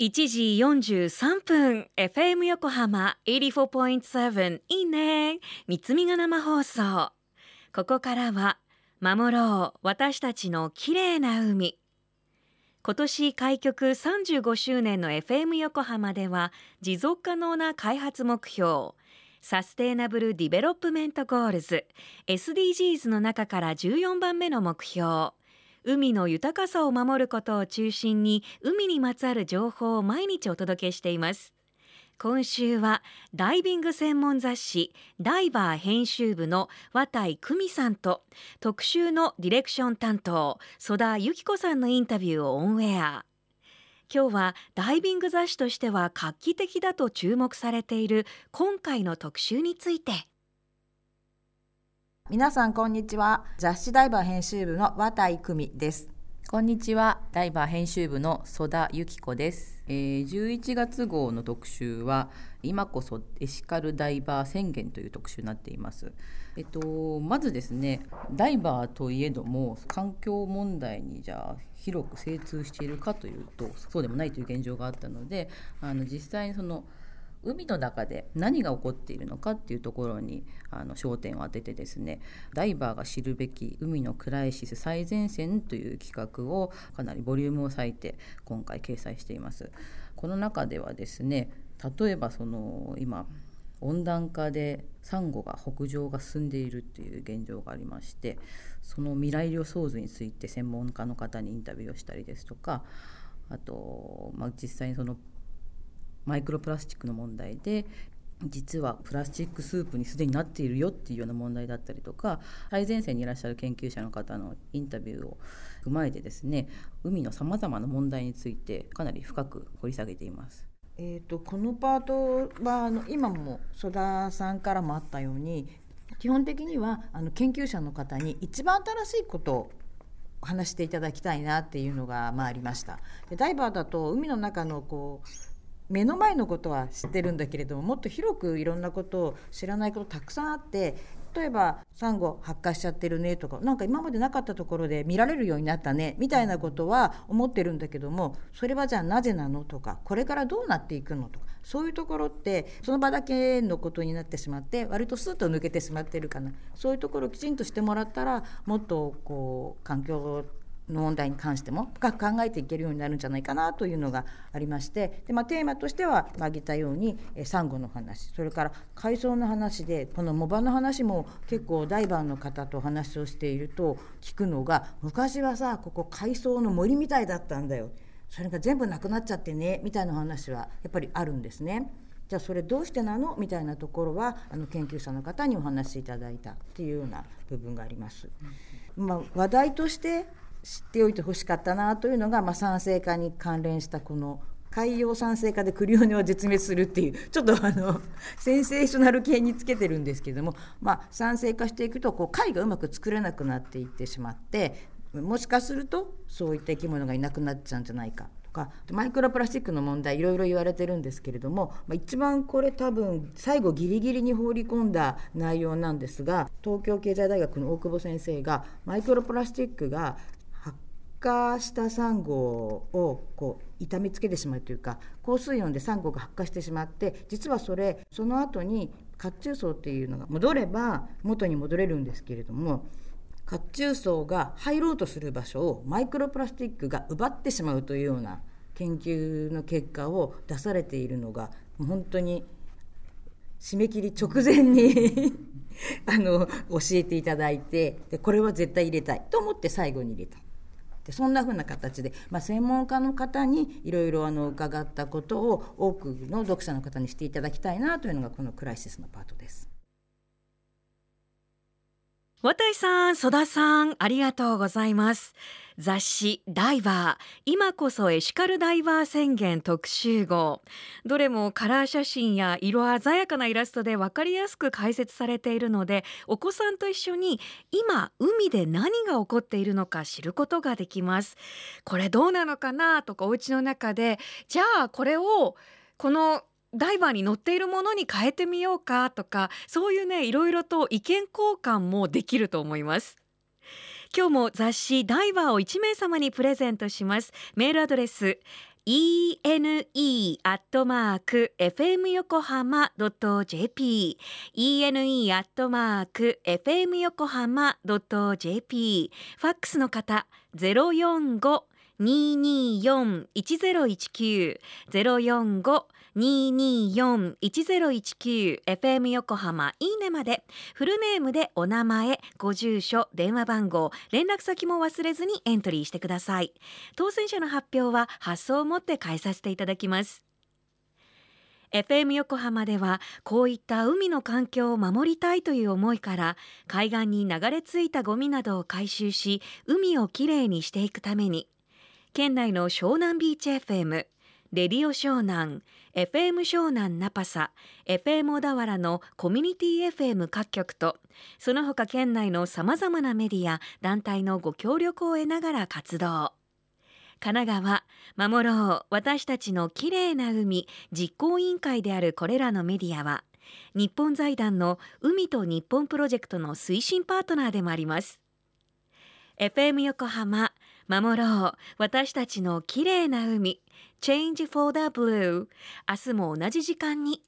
1時43分 FM 横浜84.7いいね。三つみが生放送。ここからは守ろう。私たちの綺麗な海。今年開局35周年の FM 横浜では持続可能な開発目標サステイナブル・ディベロップメント・ゴールズ SDGs の中から14番目の目標海の豊かさを守ることを中心に海にまつわる情報を毎日お届けしています。今週はダイビング専門雑誌ダイバー編集部の綿井久美さんと特集のディレクション担当曽田由紀子さんのインタビューをオンエア。今日はダイビング雑誌としては画期的だと注目されている今回の特集について。皆さんこんにちは。雑誌ダイバー編集部の綿井久美です。こんにちは。ダイバー編集部の曽田由紀子です、えー、11月号の特集は今こそエシカルダイバー宣言という特集になっています。えっとまずですねダイバーといえども環境問題にじゃあ広く精通しているかというとそうでもないという現状があったのであの実際にその海の中で何が起こっているのかっていうところにあの焦点を当ててですねダイバーが知るべき海のクライシス最前線という企画をかなりボリュームを割いて今回掲載しています。この中ではですね例えばその今温暖化でサンゴが北上が進んでいるっていう現状がありましてその未来予想図について専門家の方にインタビューをしたりですとかあと、まあ、実際にそのマイクロプラスチックの問題で実はプラスチックスープにすでになっているよっていうような問題だったりとか最前線にいらっしゃる研究者の方のインタビューを踏まえてですね海のさまざまな問題についてかなり深く掘り下げています。えーと、このパートはあの今も曽田さんからもあったように基本的にはあの研究者の方に一番新しいことを話していただきたいなっていうのが、まあ、ありましたでダイバーだと海の中のこう目の前のことは知ってるんだけれどももっと広くいろんなことを知らないことたくさんあって例えばサンゴ発火しちゃってるねとか何か今までなかったところで見られるようになったねみたいなことは思ってるんだけどもそれはじゃあなぜなのとかこれからどうなっていくのとかそういうところってその場だけのことになってしまって割とスーッと抜けてしまってるかな。そういうところをきちんとしてもらったらもっとこう環境の問題に関しても深く考えていけるようになるんじゃないかなというのがありましてで、まあ、テーマとしては挙げたようにサンゴの話それから海藻の話でこの藻場の話も結構ダイバーの方と話をしていると聞くのが昔はさここ海藻の森みたいだったんだよそれが全部なくなっちゃってねみたいな話はやっぱりあるんですね。じゃあそれどうしてなの？みたいなところはあの研究者の方にお話しいただいたっていうような部分があります。まあ、話題として知っておいてほしかったなというのが、まあ、酸性化に関連したこの海洋酸性化でクリオネは絶滅するっていうちょっとあのセンセーショナル系につけてるんですけども、まあ、酸性化していくとこう貝がうまく作れなくなっていってしまってもしかするとそういった生き物がいなくなっちゃうんじゃないかとかマイクロプラスチックの問題いろいろ言われてるんですけれども、まあ、一番これ多分最後ギリギリに放り込んだ内容なんですが東京経済大学の大久保先生がマイクロプラスチックが火したサンゴをこう痛みつけてしまうというか高水温でサンゴが発火してしまって実はそれその後に褐虫層っていうのが戻れば元に戻れるんですけれども褐虫層が入ろうとする場所をマイクロプラスチックが奪ってしまうというような研究の結果を出されているのが本当に締め切り直前に あの教えていただいてでこれは絶対入れたいと思って最後に入れた。でそんなふうな形で、まあ、専門家の方にいろいろ伺ったことを多くの読者の方にしていただきたいなというのがこのクライシスのパートです。綿井さん、曽田さん、ありがとうございます。雑誌ダイバー、今こそエシカルダイバー宣言特集号。どれもカラー写真や色鮮やかなイラストでわかりやすく解説されているので、お子さんと一緒に今、海で何が起こっているのか知ることができます。これどうなのかなとかお家の中で、じゃあこれをこのダイバーに乗っているものに変えてみようかとかそういうねいろいろと意見交換もできると思います。今日も雑誌ダイバーを1名様にプレゼントします。メールアドレス ene アットマーク fm 横浜 .jp ene アットマーク fm 横浜 .jp ファックスの方045-224-1019 045 224-1019 FM 横浜いいねまで。フルネームでお名前ご住所電話番号連絡先も忘れずにエントリーしてください。当選者の発表は発送をもって返させていただきます。FM 横浜ではこういった海の環境を守りたいという思いから海岸に流れ着いたゴミなどを回収し海をきれいにしていくために県内の湘南ビーチ FM レディオ湘南 FM 湘南ナパサ FM 小田原のコミュニティ FM 各局とその他県内のさまざまなメディア団体のご協力を得ながら活動。神奈川守ろう私たちのきれいな海実行委員会であるこれらのメディアは日本財団の海と日本プロジェクトの推進パートナーでもあります。FM 横浜守ろう私たちのきれいな海 Change for the Blue 明日も同じ時間に